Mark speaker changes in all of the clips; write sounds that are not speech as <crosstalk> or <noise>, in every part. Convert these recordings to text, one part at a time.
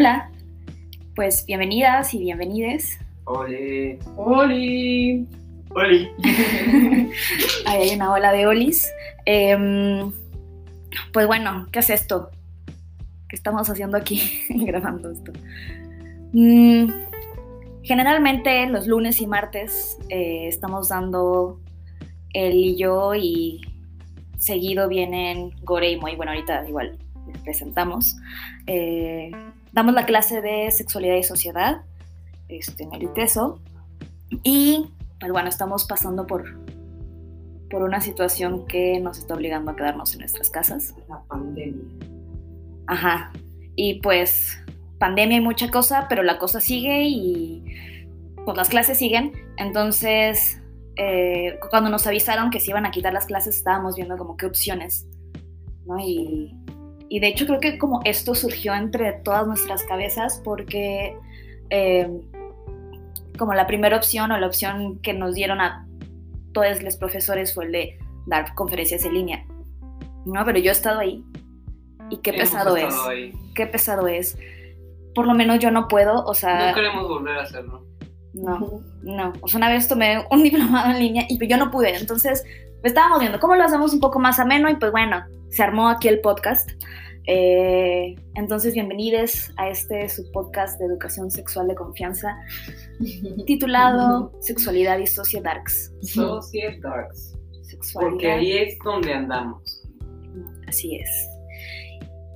Speaker 1: Hola, pues bienvenidas y bienvenides.
Speaker 2: ¡Oli!
Speaker 3: Oli. <laughs>
Speaker 1: Ahí hay una ola de olis. Em, pues bueno, ¿qué es esto? ¿Qué estamos haciendo aquí <laughs> grabando esto? Mm, generalmente los lunes y martes eh, estamos dando él y yo y seguido vienen Gore y Moy. Bueno, ahorita igual les presentamos. Eh, damos la clase de sexualidad y sociedad este, en el ITESO. Y pues bueno, estamos pasando por, por una situación que nos está obligando a quedarnos en nuestras casas.
Speaker 3: La pandemia.
Speaker 1: Ajá. Y pues pandemia y mucha cosa, pero la cosa sigue y pues las clases siguen. Entonces, eh, cuando nos avisaron que se iban a quitar las clases, estábamos viendo como qué opciones, ¿no? Y, y de hecho creo que como esto surgió entre todas nuestras cabezas porque eh, como la primera opción o la opción que nos dieron a todos los profesores fue el de dar conferencias en línea. No, pero yo he estado ahí. Y qué
Speaker 3: Hemos
Speaker 1: pesado es.
Speaker 3: ahí.
Speaker 1: Qué pesado es. Por lo menos yo no puedo, o sea,
Speaker 3: No queremos volver a hacerlo.
Speaker 1: no, no. O sea, una vez tomé un <laughs> diplomado en línea y yo no pude. Entonces, estábamos viendo cómo lo hacemos un poco más ameno y pues bueno, se armó aquí el podcast. Eh, entonces, bienvenidos a este su podcast de educación sexual de confianza <laughs> titulado Sexualidad y Sociedarks.
Speaker 3: Social Darks.
Speaker 1: Sexualidad.
Speaker 3: Porque ahí es donde andamos.
Speaker 1: Así es.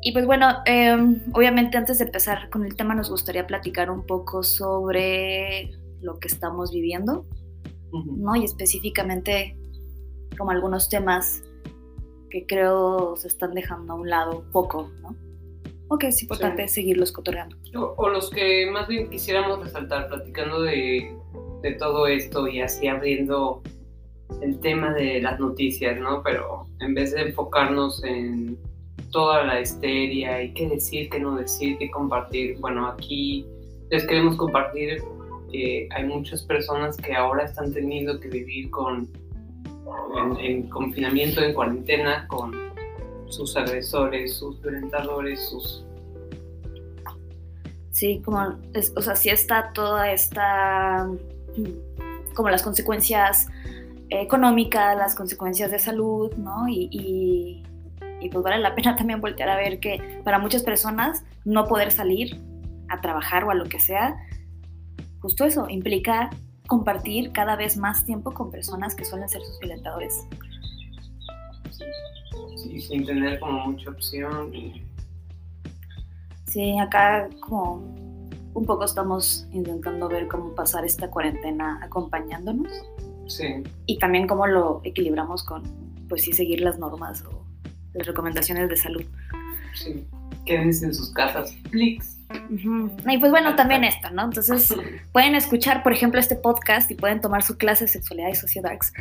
Speaker 1: Y pues bueno, eh, obviamente antes de empezar con el tema nos gustaría platicar un poco sobre lo que estamos viviendo. ¿no? Y específicamente como algunos temas que creo se están dejando a un lado un poco, ¿no? O que es importante seguirlos cotorreando.
Speaker 3: O, o los que más bien quisiéramos resaltar, platicando de, de todo esto y así abriendo el tema de las noticias, ¿no? Pero en vez de enfocarnos en toda la histeria y qué decir, qué no decir, qué compartir, bueno, aquí les queremos compartir que hay muchas personas que ahora están teniendo que vivir con en, en confinamiento, en cuarentena, con sus agresores, sus violentadores, sus
Speaker 1: Sí, como, o sea, sí está toda esta, como las consecuencias económicas, las consecuencias de salud, ¿no? Y, y pues vale la pena <laughs> también voltear a ver que para muchas personas no poder salir a trabajar o a lo que sea, justo eso, implica compartir cada vez más tiempo con personas que suelen ser sus violentadores.
Speaker 3: sí, sin tener como mucha opción y
Speaker 1: Sí, acá como un poco estamos intentando ver cómo pasar esta cuarentena acompañándonos.
Speaker 3: sí,
Speaker 1: y también cómo lo equilibramos con, pues sí, seguir las normas o las recomendaciones de salud.
Speaker 3: sí. Quédense en sus casas, please.
Speaker 1: Y pues bueno, también esto, ¿no? Entonces pueden escuchar, por ejemplo, este podcast y pueden tomar su clase de sexualidad y sociedades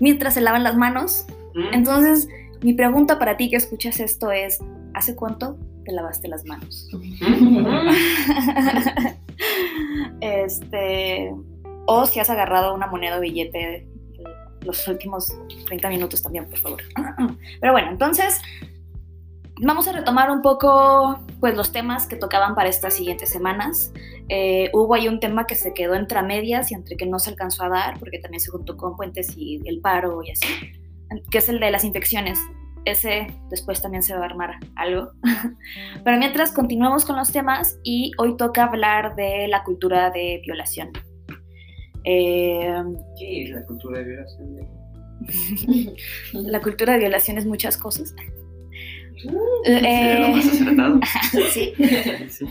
Speaker 1: mientras se lavan las manos.
Speaker 3: Mm,
Speaker 1: Entonces, mi pregunta para ti que escuchas esto es, ¿hace cuánto te lavaste las manos? <laughs> este, o si has agarrado una moneda o billete los últimos 30 minutos también, por favor. <clears throat> Pero bueno, entonces vamos a retomar un poco pues los temas que tocaban para estas siguientes semanas. Eh, hubo ahí un tema que se quedó entre medias y entre que no se alcanzó a dar, porque también se juntó con puentes y el paro y así, que es el de las infecciones. Ese después también se va a armar algo. <laughs> Pero mientras continuamos con los temas y hoy toca hablar de la cultura de violación. Eh,
Speaker 3: ¿Qué es la cultura de violación? <laughs>
Speaker 1: la cultura de violación es muchas cosas. <laughs>
Speaker 3: Lo más
Speaker 1: Eh,
Speaker 3: acertado. <laughs>
Speaker 1: sí.
Speaker 3: Sí.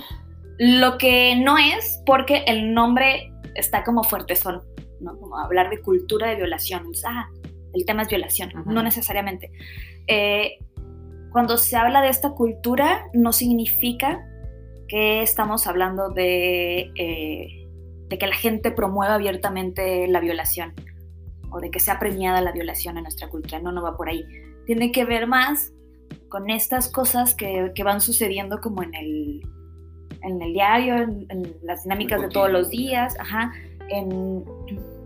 Speaker 1: Lo que no es porque el nombre está como fuertezón, ¿no? Como hablar de cultura de violación. Ah, el tema es violación,
Speaker 3: Ajá.
Speaker 1: no necesariamente. Eh, cuando se habla de esta cultura, no significa que estamos hablando de, eh, de que la gente promueva abiertamente la violación o de que sea premiada la violación en nuestra cultura. No, no va por ahí. Tiene que ver más con estas cosas que, que van sucediendo como en el, en el diario, en, en las dinámicas de todos los días, ajá, en-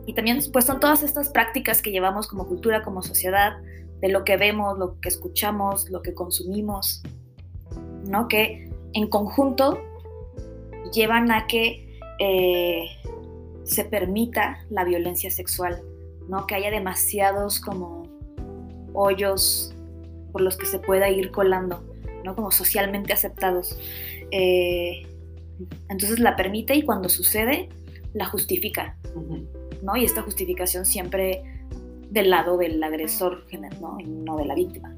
Speaker 1: y también pues son todas estas prácticas que llevamos como cultura, como sociedad, de lo que vemos, lo que escuchamos, lo que consumimos, ¿no? Que en conjunto llevan a que eh, se permita la violencia sexual, ¿no? Que haya demasiados como hoyos por los que se pueda ir colando, ¿no? Como socialmente aceptados. Eh, entonces la permite y cuando sucede, la justifica, ¿no? Y esta justificación siempre del lado del agresor, ¿no? Y no de la víctima.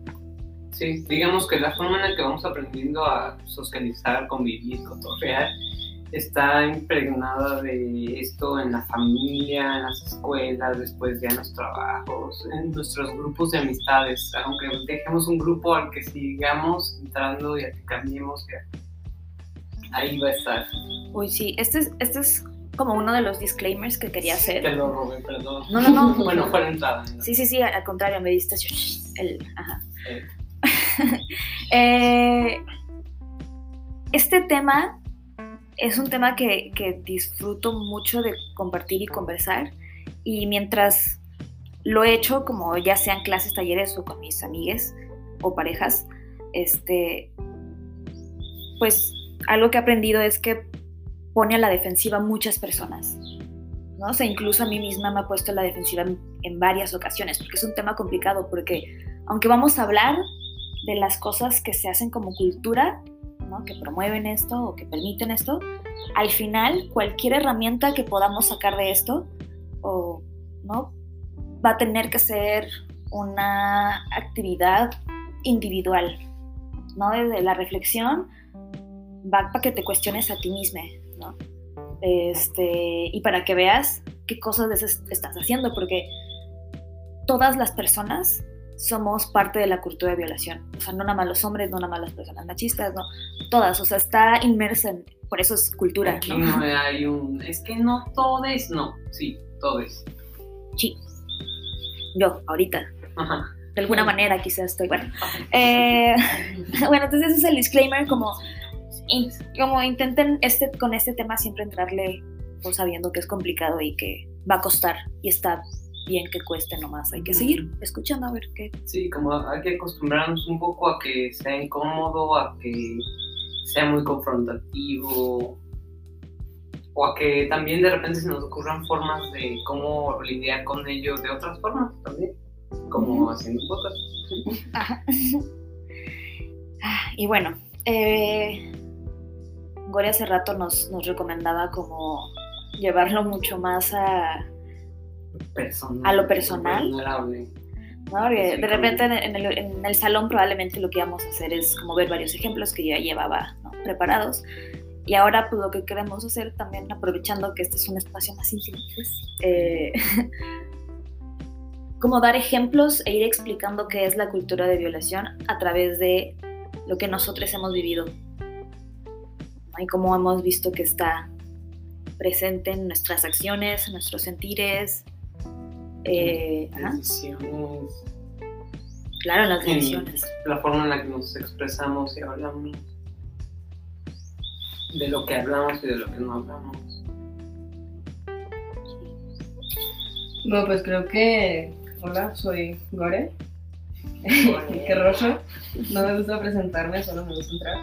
Speaker 3: Sí, digamos que la forma en la que vamos aprendiendo a socializar, convivir, cotorrear, está impregnada de esto en la familia, en las escuelas, después ya en los trabajos, en nuestros grupos de amistades. Aunque dejemos un grupo al que sigamos entrando y al que cambiemos, ahí va a estar.
Speaker 1: Uy, sí, este es, este es como uno de los disclaimers que quería hacer.
Speaker 3: Te lo robé, perdón.
Speaker 1: No, no, no. <laughs>
Speaker 3: bueno, fue la entrada.
Speaker 1: Sí, sí, sí, al contrario, me diste el... Ajá. <laughs> Eh, este tema es un tema que, disfruto mucho de compartir y conversar y mientras lo he hecho, como ya sean clases, talleres o con mis amigues o parejas, este, pues algo que he aprendido es que pone a la defensiva muchas personas. ¿no? O sea, incluso a mí misma me ha puesto a la defensiva en varias ocasiones, porque es un tema complicado, porque aunque vamos a hablar de las cosas que se hacen como cultura, que promueven esto o que permiten esto, al final cualquier herramienta que podamos sacar de esto ¿no? va a tener que ser una actividad individual, ¿no? Desde la reflexión va para que te cuestiones a ti mismo, ¿no? Este, y para que veas qué cosas estás haciendo, porque todas las personas somos parte de la cultura de violación. O sea, no nada más los hombres, no nada más las personas machistas, no, todas. O sea, está inmersa en, por eso es cultura.
Speaker 3: Aquí ¿no? hay un, es que no todes, no, sí, todes.
Speaker 1: Sí, yo, ahorita. Ajá. De alguna manera quizás estoy, bueno. Eh, <laughs> bueno, entonces ese es el disclaimer, como, como intenten este, con este tema siempre entrarle pues, sabiendo que es complicado y que va a costar y está bien que cueste nomás, hay que seguir escuchando a ver qué.
Speaker 3: Sí, como hay que acostumbrarnos un poco a que sea incómodo, a que sea muy confrontativo, o a que también de repente se nos ocurran formas de cómo lidiar con ello de otras formas también, como haciendo cosas. <laughs>
Speaker 1: Ah, y bueno, eh, Gore hace rato nos, nos recomendaba como llevarlo mucho más a a lo personal. de repente en el, salón probablemente lo que íbamos a hacer es como ver varios ejemplos que yo ya llevaba preparados. Y ahora pues lo que queremos hacer también, aprovechando que este es un espacio más íntimo, pues, eh, <laughs> como dar ejemplos e ir explicando qué es la cultura de violación a través de lo que nosotros hemos vivido. Y cómo hemos visto que está presente en nuestras acciones, en nuestros sentires, eh,
Speaker 3: decisiones.
Speaker 1: Claro, las decisiones.
Speaker 3: La forma en la que nos expresamos y hablamos. De lo que hablamos y de lo que no hablamos.
Speaker 2: Bueno, pues creo que. Hola, soy Gore. <laughs> Qué rojo. No me gusta presentarme, solo me gusta entrar.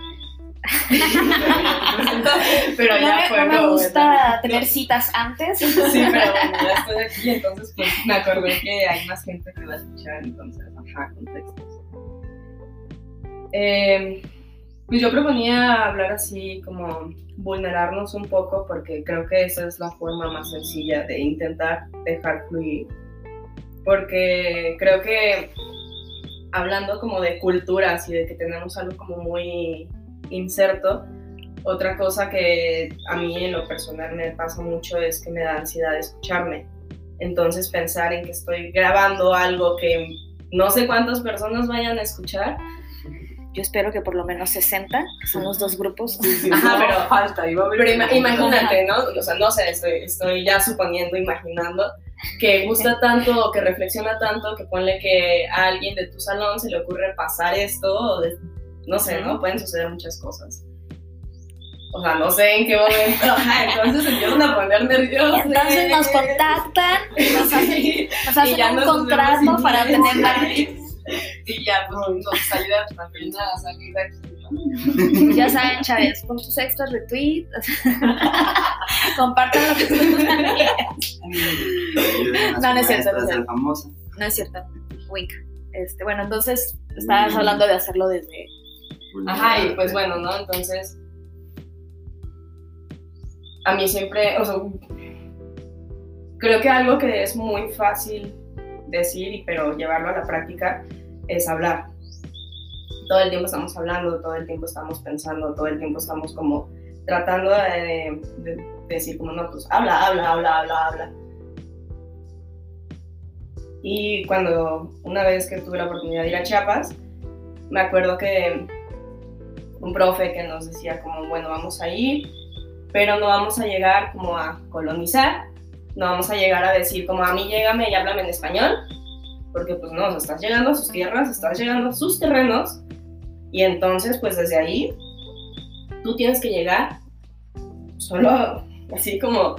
Speaker 2: <laughs>
Speaker 1: pero ya no, me gusta tener citas antes.
Speaker 2: sí, pero bueno, ya estoy aquí, entonces pues me acordé que hay más gente que va a escuchar, entonces, ajá, contextos. Eh, pues yo proponía hablar así como vulnerarnos un poco porque creo que esa es la forma más sencilla de intentar dejar fluir. Porque creo que hablando como de culturas y de que tenemos algo como muy inserto. Otra cosa que a mí en lo personal me pasa mucho es que me da ansiedad escucharme. Entonces pensar en que estoy grabando algo que no sé cuántas personas vayan a escuchar.
Speaker 1: Yo espero que por lo menos 60, que son los dos grupos.
Speaker 2: Ajá, pero falta. pero imagínate, ¿no? O sea, no sé, estoy, estoy ya suponiendo, imaginando que gusta tanto, que reflexiona tanto, que ponle que a alguien de tu salón se le ocurre pasar esto, o de, no sé, ¿no? Pueden suceder muchas cosas. O sea, no sé en qué momento. <laughs> entonces empiezan a poner nerviosos.
Speaker 1: Entonces nos contactan, <laughs> nos hacen, nos hacen un contrato para tener <laughs>
Speaker 2: Y ya, pues nos ayudan también a salir de aquí.
Speaker 1: Ya saben, Chávez, con tus extras retweet, compartan lo que tú No, no es cierto, no es cierto.
Speaker 4: famosa.
Speaker 1: No es cierto, wink. Este, bueno, entonces estabas hablando de hacerlo desde...
Speaker 2: Ajá, y pues bueno, ¿no? Entonces, a mí siempre, o sea, creo que algo que es muy fácil decir, pero llevarlo a la práctica es hablar. Todo el tiempo estamos hablando, todo el tiempo estamos pensando, todo el tiempo estamos como tratando de, de decir como, no, pues habla, habla, habla, habla, habla. Y cuando una vez que tuve la oportunidad de ir a Chiapas, me acuerdo que un profe que nos decía como, bueno, vamos a ir, pero no vamos a llegar como a colonizar, no vamos a llegar a decir como a mí llégame y háblame en español, porque pues no, o sea, estás llegando a sus tierras, estás llegando a sus terrenos, y entonces pues desde ahí tú tienes que llegar solo así como,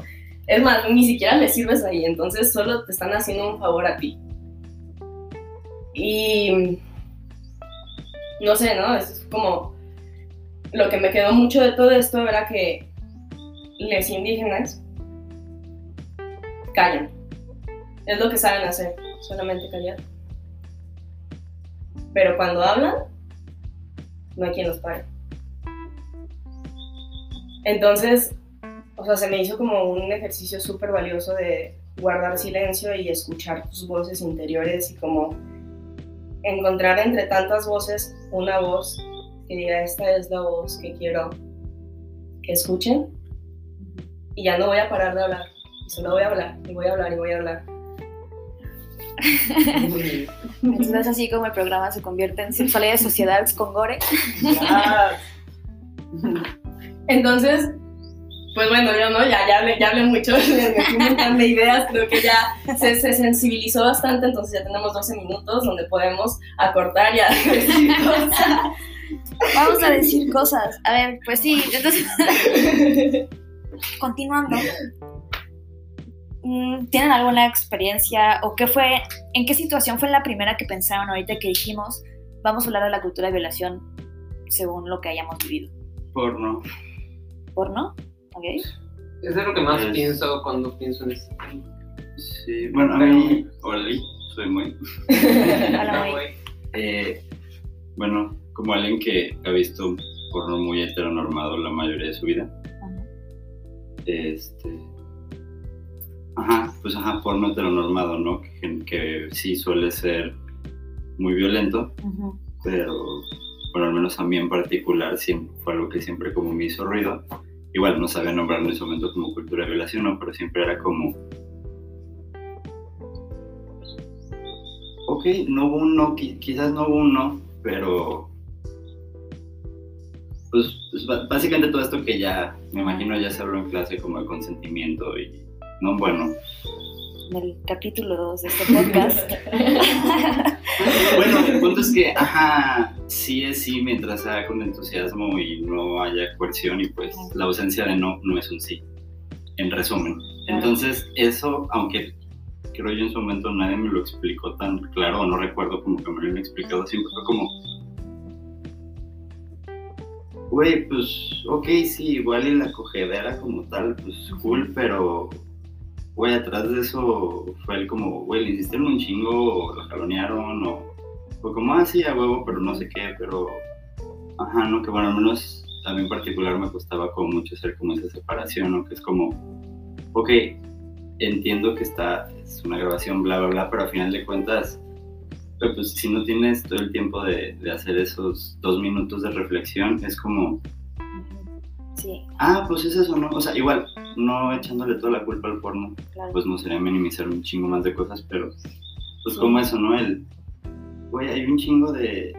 Speaker 2: es más, ni siquiera le sirves ahí, entonces solo te están haciendo un favor a ti. Y no sé, ¿no? Es como lo que me quedó mucho de todo esto era que los indígenas callan. Es lo que saben hacer, solamente callar. Pero cuando hablan, no hay quien los pare. Entonces, o sea, se me hizo como un ejercicio súper valioso de guardar silencio y escuchar tus voces interiores y como encontrar entre tantas voces una voz que diga, esta es la voz que quiero que escuchen y ya no voy a parar de hablar, y solo voy a hablar, y voy a hablar, y voy a hablar. <laughs>
Speaker 1: Entonces así como el programa se convierte en sexualidad de sociedades con gore. <laughs>
Speaker 2: Entonces, pues bueno, yo no, ya, ya, hablé, ya hablé mucho, <laughs> le metí un montón de ideas, creo que ya se, se, sensibilizó bastante, entonces ya tenemos 12 minutos donde podemos acortar y decir cosas.
Speaker 1: Vamos a decir cosas. A ver, pues sí, entonces, continuando. Mm, ¿Tienen alguna experiencia o qué fue, en qué situación fue la primera que pensaron ahorita que dijimos, vamos a hablar de la cultura de violación según lo que hayamos vivido?
Speaker 4: Porno.
Speaker 1: ¿Porno? ¿Ok?
Speaker 3: Es de lo que más
Speaker 4: Es-
Speaker 3: pienso cuando pienso en este tema.
Speaker 4: Sí, bueno, a mí, hola, soy muy.
Speaker 1: Hola, güey.
Speaker 3: güey. <laughs>
Speaker 4: Eh, bueno, como alguien que ha visto porno muy heteronormado la mayoría de su vida.
Speaker 1: Ajá.
Speaker 4: Este. Ajá, pues ajá, porno heteronormado, ¿no? Que, que sí suele ser muy violento, pero bueno, al menos a mí en particular siempre, fue algo que siempre como me hizo ruido. Igual no sabía nombrar en ese momento como cultura de violación, ¿no? Pero siempre era como... Ok, no hubo un no, qui- quizás no hubo un no, pero... Pues, pues, básicamente todo esto que ya, me imagino ya se habló en clase como de consentimiento y... No, bueno,
Speaker 1: En el capítulo 2 de este podcast. <laughs>
Speaker 4: Bueno, el punto es que, ajá, sí es sí mientras sea con entusiasmo y no haya coerción y pues la ausencia de no no es un sí, en resumen. Entonces, eso, aunque creo yo en su momento nadie me lo explicó tan claro, o no recuerdo como que me lo hayan explicado, siempre fue como, güey, pues, ok, sí, igual y la cogedera como tal, pues cool, pero, güey, atrás de eso fue el como, güey, le hiciste un chingo, o la jalonearon, o fue como, ah, sí, a huevo, pero no sé qué, pero, ajá, no, que bueno, al menos a mí en particular me costaba como mucho hacer como esa separación, ¿no? Que es como, ok, entiendo que está, es una grabación, bla, bla, bla, pero al final de cuentas, pero pues si no tienes todo el tiempo de, de hacer esos dos minutos de reflexión, es como,
Speaker 1: Sí,
Speaker 4: ah, pues es eso, ¿no? O sea, igual, no echándole toda la culpa al porno,
Speaker 1: claro.
Speaker 4: pues no sería minimizar un chingo más de cosas, pero pues
Speaker 1: Sí.
Speaker 4: como eso, ¿no? El, güey, hay un chingo de...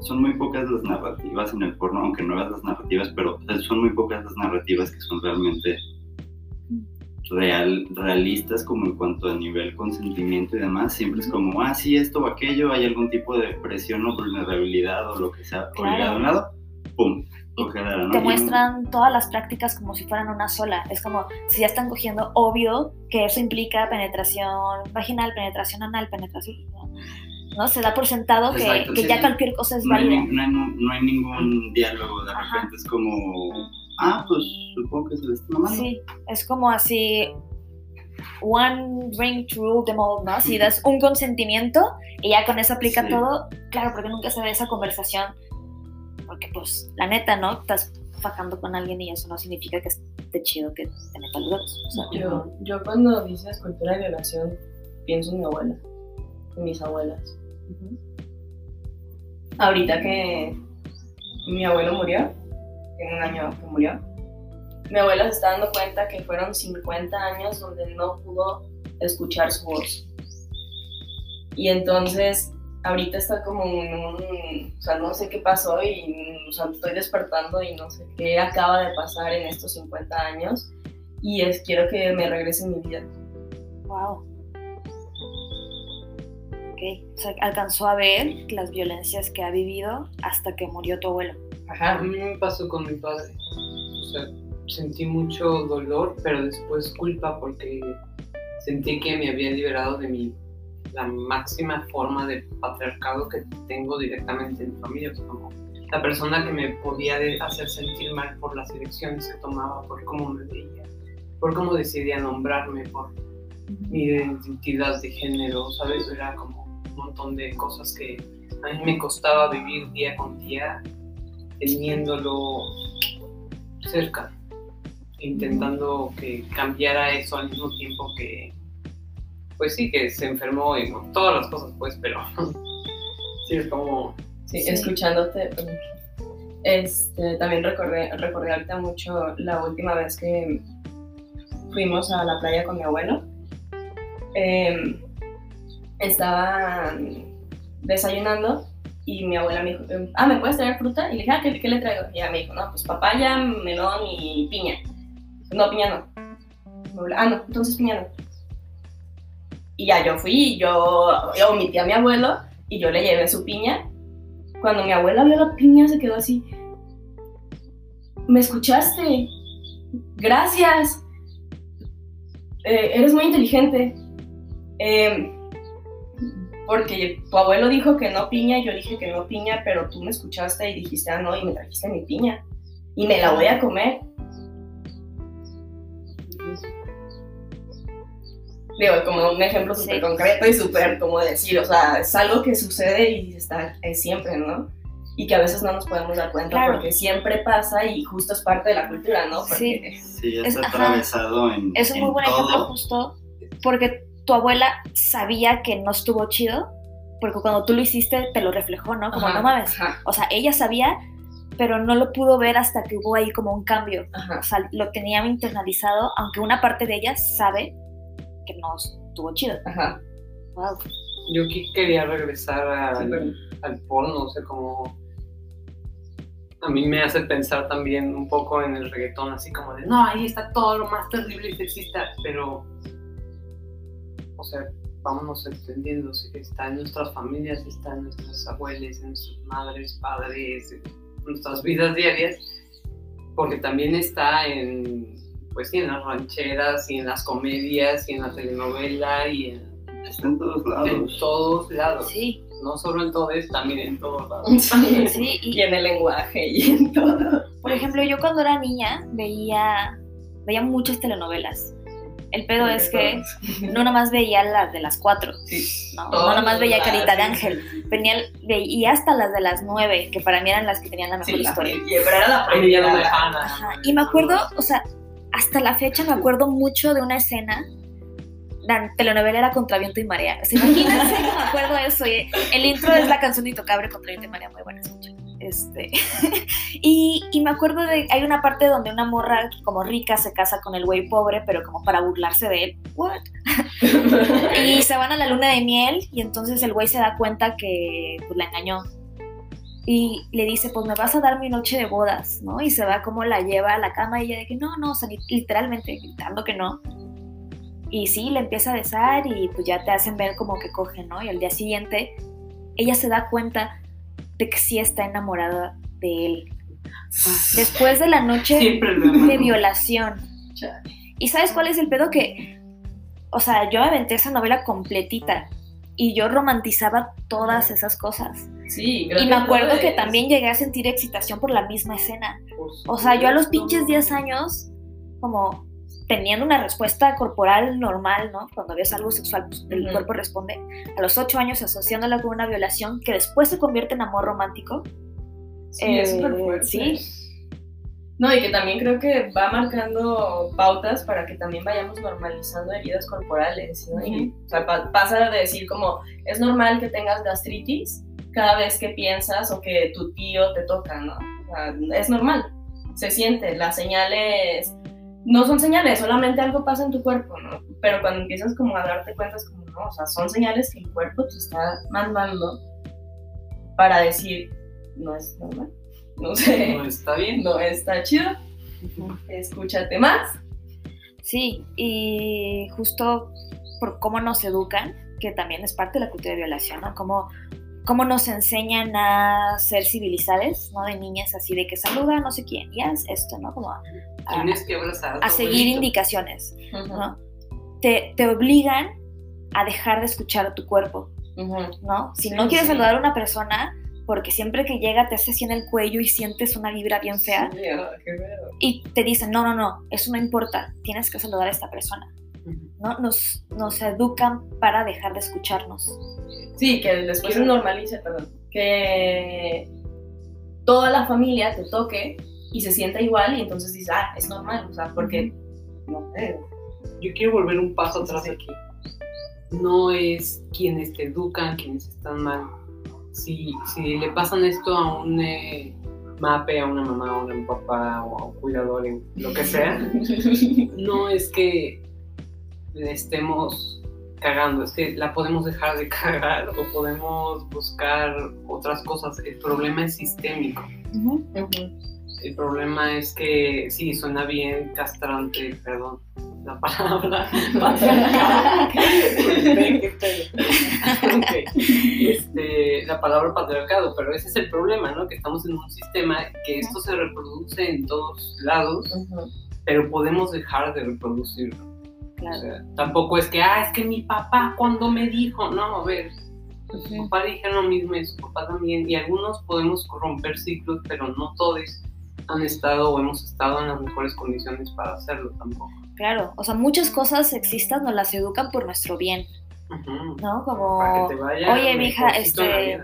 Speaker 4: Son muy pocas las narrativas en el porno, aunque no veas las narrativas, pero son muy pocas las narrativas que son realmente real, realistas como en cuanto a nivel consentimiento y demás. Siempre es como, ah, sí, esto o aquello, hay algún tipo de presión o vulnerabilidad o lo que sea
Speaker 1: Claro.
Speaker 4: obligado a un lado, ¡pum! Cogedera, ¿no?
Speaker 1: te muestran todas las prácticas como si fueran una sola. Es como si ya están cogiendo, obvio que eso implica penetración vaginal, penetración anal, penetración. ¿no? ¿no? Se da por sentado que,
Speaker 4: Exacto,
Speaker 1: que
Speaker 4: sí,
Speaker 1: ya cualquier cosa es
Speaker 4: No
Speaker 1: válida.
Speaker 4: no hay- no hay ningún diálogo, de
Speaker 1: Ajá.
Speaker 4: repente es como, ah, pues supongo que se le está mamando.
Speaker 1: Sí, es como así, one ring to rule them all, ¿no? Si das un consentimiento y ya con eso aplica
Speaker 4: Sí.
Speaker 1: todo, claro, porque nunca se ve esa conversación, porque pues, la neta, ¿no? Estás fajando con alguien y eso no significa que esté chido que te meta los. O sea,
Speaker 2: Yo, yo cuando dices cultura de violación, pienso en mi abuela, en mis abuelas.
Speaker 1: ujú.
Speaker 2: Ahorita que mi abuelo murió, tiene un año que murió, mi abuela se está dando cuenta que fueron 50 años donde no pudo escuchar su voz. Y entonces, ahorita está como en un, o sea, no sé qué pasó y, o sea, estoy despertando y no sé qué acaba de pasar en estos 50 años y es, quiero que me regrese mi vida.
Speaker 1: Wow. Ok, o sea, alcanzó a ver las violencias que ha vivido hasta que murió tu abuelo.
Speaker 3: A
Speaker 2: Ajá.
Speaker 3: mí me pasó con mi padre. O sea, sentí mucho dolor, pero después culpa porque sentí que me había liberado de mi la máxima forma de patriarcado que tengo directamente en mi familia, sea, como la persona que me podía hacer sentir mal por las elecciones que tomaba, por cómo me veía, por cómo decidía nombrarme, por mi identidad de género, ¿sabes? Era como un montón de cosas que a mí me costaba vivir día con día teniéndolo cerca, intentando que cambiara eso al mismo tiempo que, pues sí, que se enfermó y bueno, todas las cosas, pues, pero <laughs> sí es como,
Speaker 2: Sí,
Speaker 1: Sí.
Speaker 2: escuchándote. pues, Este, también recordé, recordé ahorita mucho la última vez que fuimos a la playa con mi abuelo. Em, estaba desayunando y mi abuela me dijo, em, ah, ¿me puedes traer fruta? Y le dije, ah, ¿qué, qué le traigo? Y ella me dijo, no, pues papaya, melón y piña. No, piña no. Ah, no, entonces piña no. Y ya yo fui yo, yo omití a mi abuelo y yo le llevé su piña. Cuando mi abuela vio la piña se quedó así. ¿Me escuchaste? Gracias. Eh, eres muy inteligente. Eh, porque tu abuelo dijo que no piña y yo dije que no piña, pero tú me escuchaste y dijiste, ah, no, y me trajiste mi piña. Y me la voy a comer. Digo, como un ejemplo súper
Speaker 1: Sí.
Speaker 2: concreto y súper como decir, o sea, es algo que sucede y está es siempre, ¿no? Y que a veces no nos podemos dar cuenta
Speaker 1: Claro.
Speaker 2: porque siempre pasa y justo es parte de la cultura, ¿no? Porque,
Speaker 4: Sí,
Speaker 1: Es-
Speaker 4: está
Speaker 1: ajá.
Speaker 4: atravesado en,
Speaker 1: Es un
Speaker 4: en
Speaker 1: muy buen ejemplo justo porque tu abuela sabía que no estuvo chido, porque cuando tú lo hiciste te lo reflejó, ¿no? Como
Speaker 2: Ajá,
Speaker 1: no mames.
Speaker 2: Ajá,
Speaker 1: O sea, ella sabía, pero no lo pudo ver hasta que hubo ahí como un cambio.
Speaker 2: ajá.
Speaker 1: O sea, lo tenía internalizado, aunque una parte de ella sabe que no estuvo chido.
Speaker 2: Ajá,
Speaker 1: Wow.
Speaker 3: yo aquí quería regresar al,
Speaker 2: súper.
Speaker 3: al porno, o sea, como a mí me hace pensar también un poco en el reggaetón, así como de, no, ahí está todo lo más terrible y sexista, pero, o sea, vámonos entendiendo, sí que está en nuestras familias, está en nuestras abuelas, en nuestras madres, padres, en nuestras vidas diarias, porque también está en, pues sí, en las rancheras y en las comedias y en la telenovela y en,
Speaker 4: Está en todos
Speaker 3: en
Speaker 4: lados.
Speaker 3: todos lados
Speaker 1: Sí,
Speaker 3: no solo en todo es, también en todos lados. <laughs>
Speaker 2: Sí,
Speaker 1: sí.
Speaker 2: Y
Speaker 1: Y,
Speaker 2: en el lenguaje y en todo.
Speaker 1: por ejemplo, yo cuando era niña veía, veía muchas telenovelas. El pedo es que no nomás veía las de las cuatro,
Speaker 2: Sí.
Speaker 1: no, no nomás veía Carita de Ángel, venía, veía hasta las de las nueve, que para mí eran las que tenían la mejor
Speaker 2: Sí,
Speaker 1: historia.
Speaker 2: pero era la.
Speaker 1: Ajá, Y me acuerdo, o sea, hasta la fecha me acuerdo mucho de una escena. La telenovela era Contra Viento y Marea. O sea, imagínense, me acuerdo de eso. y El intro es la canción de Intocable Contra Viento y Marea, muy buena escucha. Este, <laughs> y, y me acuerdo de, hay una parte donde una morra como rica se casa con el güey pobre, pero como para burlarse de él. What? <laughs> Y se van a la luna de miel y entonces el güey se da cuenta que pues, la engañó. Y le dice, pues me vas a dar mi noche de bodas, ¿no? Y se va como la lleva a la cama y ella de que no, no, o sea, literalmente gritando que no. Y sí, le empieza a besar y pues ya te hacen ver como que cogen, ¿no? Y al día siguiente ella se da cuenta de que sí está enamorada de él. Después de la noche de violación. ¿Y sabes cuál es el pedo? Que, o sea, yo aventé esa novela completita y yo romantizaba todas esas cosas.
Speaker 2: Sí,
Speaker 1: Y me acuerdo que también llegué a sentir excitación por la misma escena. O sea, yo a los pinches 10 años, como teniendo una respuesta corporal normal, ¿no? Cuando ves algo sexual, pues el
Speaker 2: Ujú.
Speaker 1: cuerpo responde. A los 8 años asociándola con una violación que después se convierte en amor romántico.
Speaker 2: Sí, es
Speaker 1: Eh,
Speaker 2: súper fuerte.
Speaker 1: sí.
Speaker 2: No, y que también creo que va marcando pautas para que también vayamos normalizando heridas corporales, ¿no? Y, o sea, pa- pasa de decir como, es normal que tengas gastritis cada vez que piensas o que tu tío te toca, ¿no? O sea, es normal, se siente, las señales no son señales, solamente algo pasa en tu cuerpo, ¿no? Pero cuando empiezas como a darte cuenta es como, no, o sea, son señales que el cuerpo te está mandando para decir, no es normal, no sé
Speaker 3: No está bien.
Speaker 2: no está chido. Escúchate más.
Speaker 1: Sí, y justo por cómo nos educan, que también es parte de la cultura de violación, ¿no? Cómo, cómo nos enseñan a ser civilizadas, ¿no? De niñas así, de que saluda no sé quién, y haz esto, ¿no? Como a,
Speaker 3: que abrazar.
Speaker 1: seguir indicaciones, ¿no? Te, te obligan a dejar de escuchar a tu cuerpo, ¿no? Si
Speaker 2: Sí,
Speaker 1: no quieres
Speaker 2: sí.
Speaker 1: saludar a una persona, porque siempre que llega te hace así en el cuello y sientes una vibra bien fea,
Speaker 2: Sí, qué
Speaker 1: y te dicen, no, no, no, eso no importa, tienes que saludar a esta persona. ¿no? Nos, nos educan para dejar de escucharnos.
Speaker 2: Sí, que después se normalice, perdón. Que toda la familia te toque y se sienta igual y entonces dices, ah, es normal, o sea, porque no sé.
Speaker 3: Yo quiero volver un paso atrás aquí. No es quienes te educan, quienes están mal. Si, si le pasan esto a un eh, mape, a una mamá, a un papá o a un cuidador, lo que sea, <laughs> no es que le estemos cagando, es que la podemos dejar de <laughs> cagar o podemos buscar otras cosas. El problema es sistémico. El problema es que sí, suena bien castrante, perdón, la <laughs> palabra. patriarcado. <laughs> Ve, qué pedo. Ok. Este, la palabra patriarcado, pero ese es el problema, ¿no? Que estamos en un sistema que esto se reproduce en todos lados, pero podemos dejar de reproducirlo. O
Speaker 1: Claro.
Speaker 3: sea, tampoco es que, ah, es que mi papá cuando me dijo, no, a ver, su papá dijeron lo mismo y su papá también, y algunos podemos romper ciclos, pero no todos han estado o hemos estado en las mejores condiciones para hacerlo tampoco.
Speaker 1: Claro, o sea, muchas cosas sexistas nos las educan por nuestro bien. ¿no?
Speaker 3: Para
Speaker 1: Como,
Speaker 3: que te vaya
Speaker 1: oye, mija, este,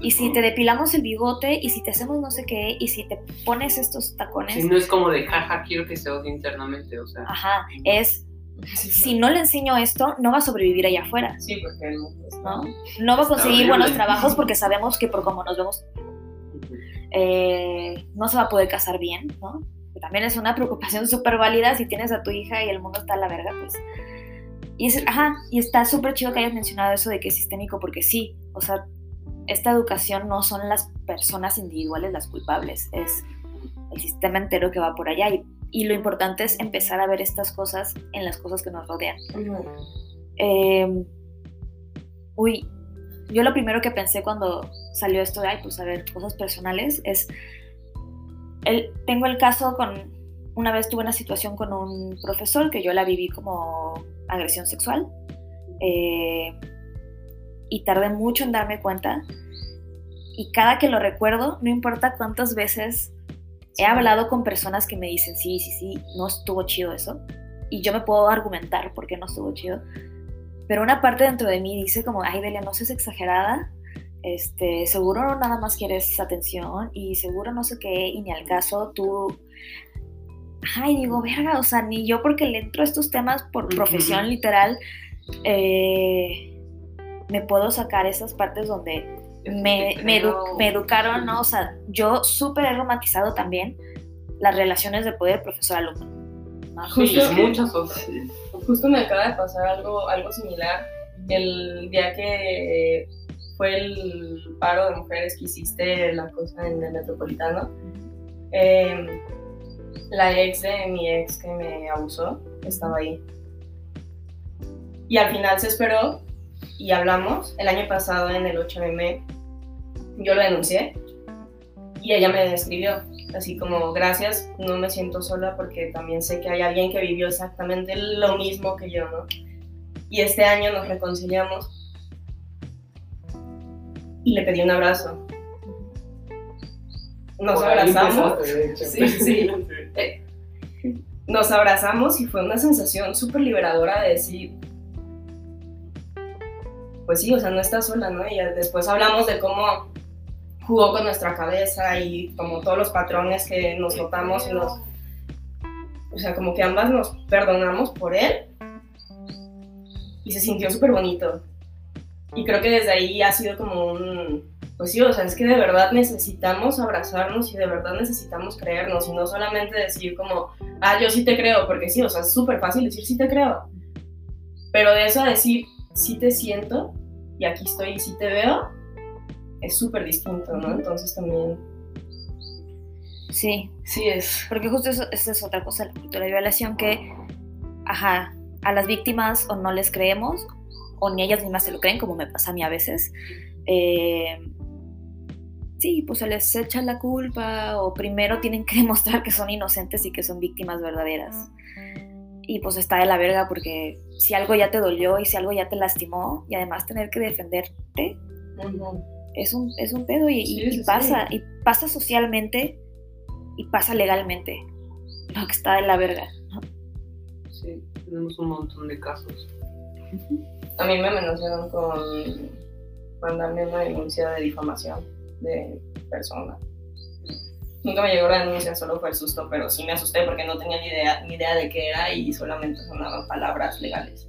Speaker 1: y si te depilamos el bigote, y si te hacemos no sé qué, y si te pones estos tacones,
Speaker 3: Si no es como de jaja, quiero que se odie internamente, o sea.
Speaker 1: ajá, es,
Speaker 2: Sí,
Speaker 1: si no le enseño esto, no va a sobrevivir allá afuera,
Speaker 2: Sí, porque el mundo está-
Speaker 1: ¿no? No va a conseguir
Speaker 3: horrible.
Speaker 1: buenos trabajos porque sabemos que por cómo nos vemos, eh, no se va a poder casar bien, ¿no? Que también es una preocupación <laughs> súper válida si tienes a tu hija y el mundo está a la verga, pues. Y, es, ajá, y está súper chido que hayas mencionado eso de que es sistémico, porque sí, o sea, esta educación no son las personas individuales las culpables, es el sistema entero que va por allá. Y, y lo importante es empezar a ver estas cosas en las cosas que nos rodean. Eh, uy, yo lo primero que pensé cuando salió esto de, ay, pues a ver, cosas personales, es, el, tengo el caso con, una vez tuve una situación con un profesor que yo la viví como agresión sexual eh, y tardé mucho en darme cuenta y cada que lo recuerdo, no importa cuántas veces he hablado con personas que me dicen, sí, sí, sí, no estuvo chido eso y yo me puedo argumentar por qué no estuvo chido, pero una parte dentro de mí dice como, ay, Delia, no seas exagerada, este, seguro nada más quieres atención y seguro no sé qué, y ni al caso tú... Ay, digo, verga, o sea, ni yo porque le entro a estos temas por profesión literal, eh, me puedo sacar esas partes donde me,
Speaker 3: Te
Speaker 1: me, edu-
Speaker 3: creo.
Speaker 1: me educaron, ¿no? O sea, yo súper he romantizado también las relaciones de poder profesor-alumno. ¿no?
Speaker 3: Sí,
Speaker 2: Justo-
Speaker 3: muchas.
Speaker 4: Sí.
Speaker 2: Justo me acaba de pasar algo, algo similar. El día que fue el paro de mujeres que hiciste la cosa en el metropolitano, eh, la ex de mi ex que me abusó estaba ahí. Y al final se esperó y hablamos. El año pasado, en el 8M, yo lo denuncié y ella me escribió. Así como, gracias, no me siento sola porque también sé que hay alguien que vivió exactamente lo mismo que yo, ¿no? Y este año nos reconciliamos y le pedí un abrazo. Nos
Speaker 3: Por
Speaker 2: abrazamos. Sí, sí. <laughs> Eh, Nos abrazamos y fue una sensación súper liberadora de decir, pues sí, o sea, no estás sola, ¿no? Y después hablamos de cómo jugó con nuestra cabeza y como todos los patrones que nos notamos y nos... O sea, como que ambas nos perdonamos por él y se sintió súper bonito. Y creo que desde ahí ha sido como un... Pues sí, o sea, es que de verdad necesitamos abrazarnos y de verdad necesitamos creernos y no solamente decir como, ah, yo sí te creo, porque sí, o sea, es súper fácil decir sí te creo. Pero de eso a decir sí te siento y aquí estoy y sí te veo, es súper distinto, ¿no? Entonces también,
Speaker 1: Sí,
Speaker 2: sí es.
Speaker 1: porque justo eso, esa es otra cosa, la cultura de violación, que, ajá, a las víctimas o no les creemos, o ni ellas mismas se lo creen, como me pasa a mí a veces. Eh, sí, pues se les echa la culpa, o primero tienen que <laughs> demostrar que son inocentes y que son víctimas verdaderas. Y pues está de la verga porque si algo ya te dolió y si algo ya te lastimó, y además tener que defenderte, es un, es un pedo y,
Speaker 2: Sí,
Speaker 1: pasa, y pasa socialmente y pasa legalmente. Lo que está de la verga. ¿no?
Speaker 3: Sí, tenemos un montón de casos.
Speaker 2: A mí me amenazaron con mandarme una denuncia de difamación de persona. Nunca me llegó la denuncia, solo fue el susto, pero sí me asusté porque no tenía ni idea, ni idea de qué era y solamente sonaban palabras legales.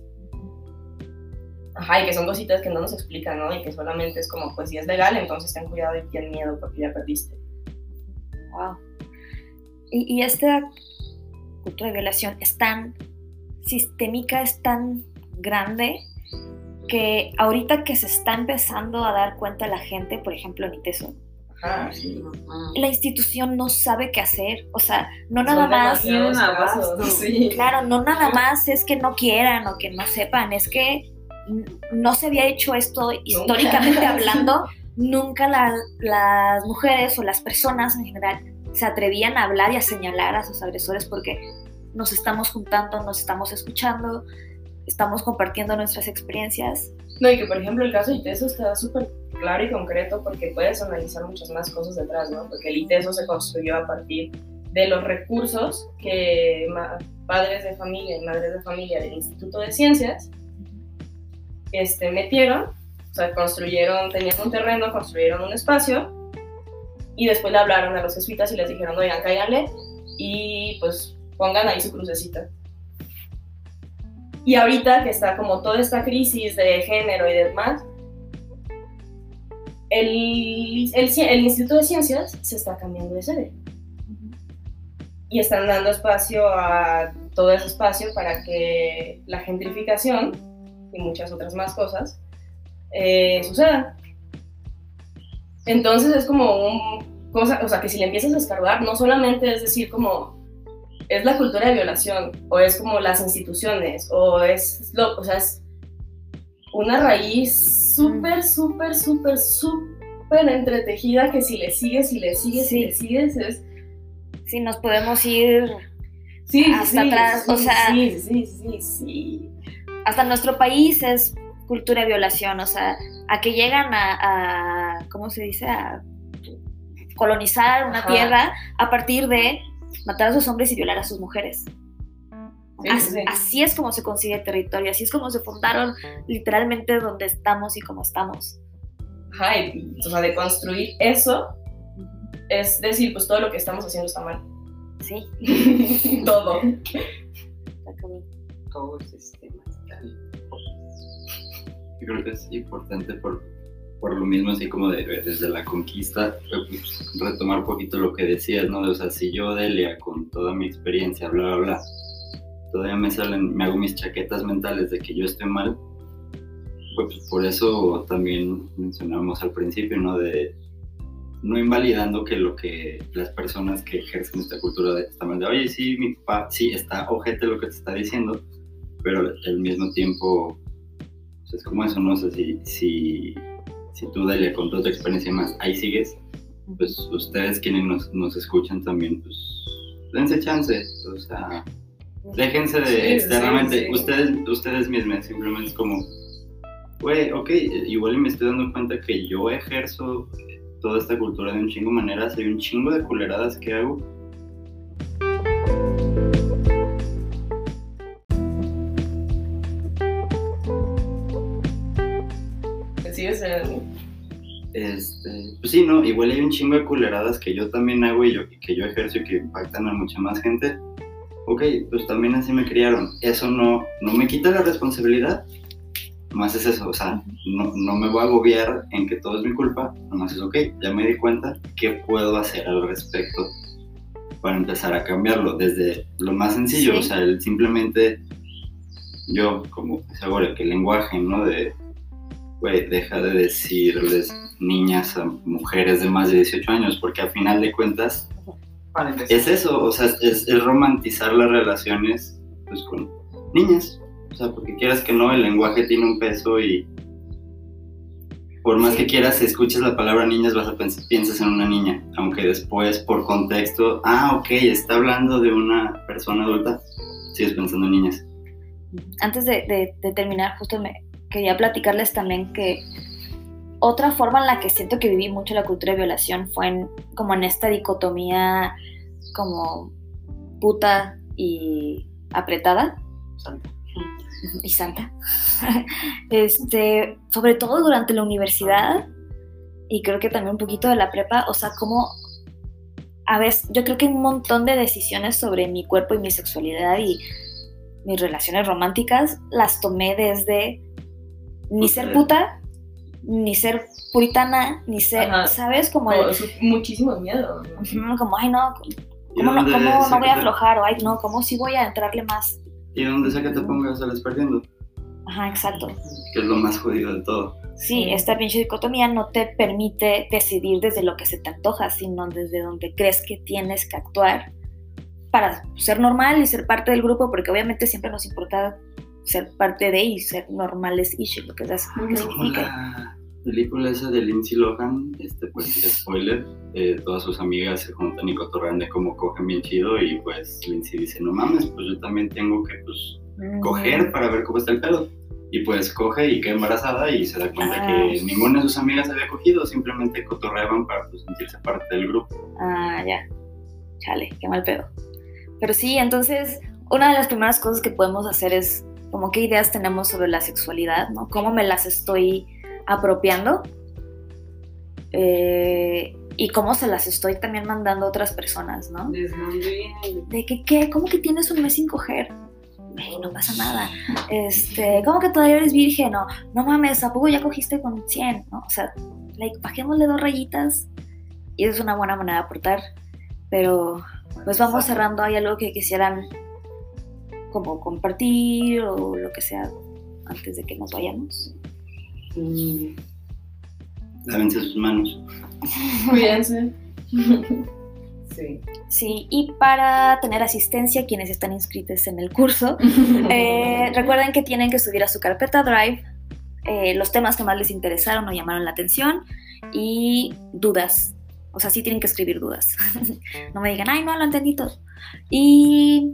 Speaker 2: Ajá, y que son cositas que no nos explican, ¿no? Y que solamente es como, pues si es legal, entonces ten cuidado y ten miedo porque ya perdiste.
Speaker 1: Wow. Y, y esta cultura de violación es tan sistémica, es tan grande que ahorita que se está empezando a dar cuenta la gente, por ejemplo en ITESO,
Speaker 2: Ajá, sí.
Speaker 1: la institución no sabe qué hacer. O sea, no
Speaker 2: Son
Speaker 1: nada más,
Speaker 3: abasto. <laughs>
Speaker 2: Sí.
Speaker 1: claro, no nada más es que no quieran o que no sepan, es que no se había hecho esto históricamente <laughs> hablando. Nunca la- las mujeres o las personas en general se atrevían a hablar y a señalar a sus agresores porque nos estamos juntando, nos estamos escuchando, estamos compartiendo nuestras experiencias.
Speaker 2: No, y que por ejemplo el caso de ITESO está súper claro y concreto porque puedes analizar muchas más cosas detrás, ¿no? Porque el ITESO se construyó a partir de los recursos que padres de familia y madres de familia del Instituto de Ciencias este, metieron, o sea, construyeron, tenían un terreno, construyeron un espacio y después le hablaron a los jesuitas y les dijeron, oigan, cáiganle y pues pongan ahí su crucecita. Y ahorita que está como toda esta crisis de género y demás, el, el, Instituto de Ciencias se está cambiando de sede. Y están dando espacio a todo ese espacio para que la gentrificación y muchas otras más cosas eh, sucedan. Entonces es como un cosa, o sea, que si le empiezas a escarbar, no solamente es decir como es la cultura de violación, o es como las instituciones, o es, lo, o sea, es una raíz súper, súper, súper, súper entretejida que si le sigues, si le sigues, si le sigues, es...
Speaker 1: Sí, nos podemos ir
Speaker 2: Sí,
Speaker 1: Hasta
Speaker 2: sí,
Speaker 1: atrás,
Speaker 2: sí,
Speaker 1: o sea-
Speaker 2: Sí, sí, sí, sí.
Speaker 1: hasta nuestro país es cultura de violación, o sea, a que llegan a, a- ¿cómo se dice? A colonizar una
Speaker 2: Ajá.
Speaker 1: tierra a partir de matar a sus hombres y violar a sus mujeres.
Speaker 2: Sí,
Speaker 1: As-
Speaker 2: sí.
Speaker 1: Así es como se consigue territorio, así es como se fundaron literalmente donde estamos y como estamos.
Speaker 2: Ajá, y, o sea, de construir eso es decir, pues todo lo que estamos haciendo está mal.
Speaker 1: Sí, <laughs>
Speaker 2: todo.
Speaker 3: Todo el sistema está
Speaker 4: Yo creo que es importante por, por lo mismo, así como de, desde la conquista, pues, retomar un poquito lo que decías, ¿no? O sea, si yo, Delia, con toda mi experiencia, bla, bla, bla, todavía me salen, me hago mis chaquetas mentales de que yo estoy mal, pues por eso también mencionamos al principio, ¿no? De no invalidando que lo que las personas que ejercen esta cultura de está mal de, oye, sí, mi papá, sí, está ojete lo que te está diciendo, pero al mismo tiempo pues es como eso, no sé si, si tú, Delia, con toda tu experiencia y más, ahí sigues, pues ustedes quienes nos, nos escuchan también, pues dense chance, o sea, déjense de
Speaker 2: Sí,
Speaker 4: externamente,
Speaker 2: sí, sí.
Speaker 4: ustedes ustedes mismos, simplemente es como, güey, ok, igual me estoy dando cuenta que yo ejerzo toda esta cultura de un chingo de maneras, hay un chingo de culeradas que hago. Pues sí, ¿no? Igual hay un chingo de culeradas que yo también hago y, yo, que yo ejerzo y que impactan a mucha más gente. Ok, pues también así me criaron. Eso no, no me quita la responsabilidad. Nomás es eso, o sea, no, no me voy a agobiar en que todo es mi culpa. Nomás es, ok, ya me di cuenta, ¿qué puedo hacer al respecto para empezar a cambiarlo? Desde lo más sencillo,
Speaker 1: Sí.
Speaker 4: o sea, el simplemente yo, como seguro que el lenguaje, ¿no? De, güey, deja de decirles niñas a mujeres de más de 18 años, porque al final de cuentas es eso, o sea, es, es romantizar las relaciones pues, con niñas. O sea, porque quieras que no, el lenguaje tiene un peso y por más
Speaker 1: Sí.
Speaker 4: que quieras, escuches la palabra niñas, vas a pensar, piensas en una niña, aunque después, por contexto, ah, ok, está hablando de una persona adulta, sigues pensando en niñas.
Speaker 1: Antes de, de- de terminar, justo me quería platicarles también que otra forma en la que siento que viví mucho la cultura de violación fue en, como en esta dicotomía como puta y apretada
Speaker 3: Santa.
Speaker 1: y santa. <laughs> este, sobre todo durante la universidad y creo que también un poquito de la prepa, o sea, como a veces yo creo que un montón de decisiones sobre mi cuerpo y mi sexualidad y mis relaciones románticas las tomé desde ni ser puta, ni ser puritana, ni ser,
Speaker 2: Ajá.
Speaker 1: ¿sabes? Como, el-
Speaker 2: muchísimo miedo. ¿no?
Speaker 1: Como, ay no,
Speaker 4: ¿Y
Speaker 1: ¿cómo, no, cómo voy a
Speaker 4: te-
Speaker 1: aflojar? O ay no, ¿cómo sí voy a entrarle más?
Speaker 4: ¿Y dónde sea que te pongas sales perdiendo?
Speaker 1: Ajá, exacto.
Speaker 4: Que es lo más jodido de todo.
Speaker 1: Sí, esta pinche dicotomía no te permite decidir desde lo que se te antoja, sino desde donde crees que tienes que actuar para ser normal y ser parte del grupo, porque obviamente siempre nos importa ser parte de y ser normales y shit, lo que, es- que
Speaker 2: Ujú.
Speaker 4: Como
Speaker 1: signifique.
Speaker 4: la película esa de Lindsay Lohan, este, pues, spoiler, eh, todas sus amigas se juntan y cotorrean de cómo cogen bien chido y pues Lindsay dice, no mames, pues yo también tengo que pues
Speaker 1: Mm.
Speaker 4: coger para ver cómo está el pedo. Y pues coge y queda embarazada y se da cuenta
Speaker 1: Ah.
Speaker 4: que ninguna de sus amigas había cogido, simplemente cotorreaban para pues, sentirse parte del grupo.
Speaker 1: Ah, ya. Chale, qué mal pedo. Pero sí, entonces, una de las primeras cosas que podemos hacer es como qué ideas tenemos sobre la sexualidad, ¿no? ¿Cómo me las estoy apropiando? Eh, y cómo se las estoy también mandando a otras personas, ¿no? De que, ¿qué? ¿Cómo que tienes un mes sin coger? Ey, no pasa nada. Este, ¿cómo que todavía eres virgen? No, no mames, ¿a poco ya cogiste con 100? ¿no? O sea, like, bajémosle dos rayitas y eso es una buena manera de aportar. Pero, pues vamos cerrando. ¿Hay algo que quisieran como compartir o lo que sea antes de que nos vayamos?
Speaker 3: Mm,
Speaker 4: Lávense sus manos. <laughs>
Speaker 2: Cuídense.
Speaker 3: Sí.
Speaker 1: Sí, y para tener asistencia, quienes están inscritos en el curso, <laughs> Eh, recuerden que tienen que subir a su carpeta Drive eh, los temas que más les interesaron o llamaron la atención y dudas. O sea, sí tienen que escribir dudas. <laughs> no me digan, ay, no, lo entendí todo. Y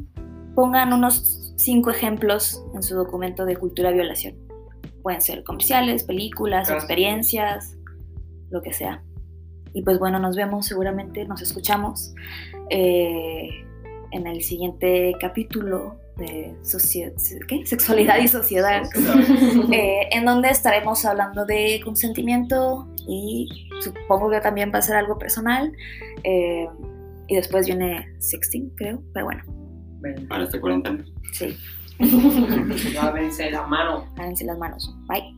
Speaker 1: pongan unos cinco ejemplos en su documento de cultura violación. Pueden ser comerciales, películas, experiencias, lo que sea. Y pues bueno, nos vemos seguramente, nos escuchamos eh, en el siguiente capítulo de sexualidad y sociedad, <laughs> eh, en donde estaremos hablando de consentimiento y supongo que también va a ser algo personal. eh, y después viene sexting, creo, pero bueno,
Speaker 3: Bueno,
Speaker 4: Para esta cuarentena.
Speaker 1: sí, <laughs>
Speaker 3: lávense la mano.
Speaker 1: lávense las manos. Bye.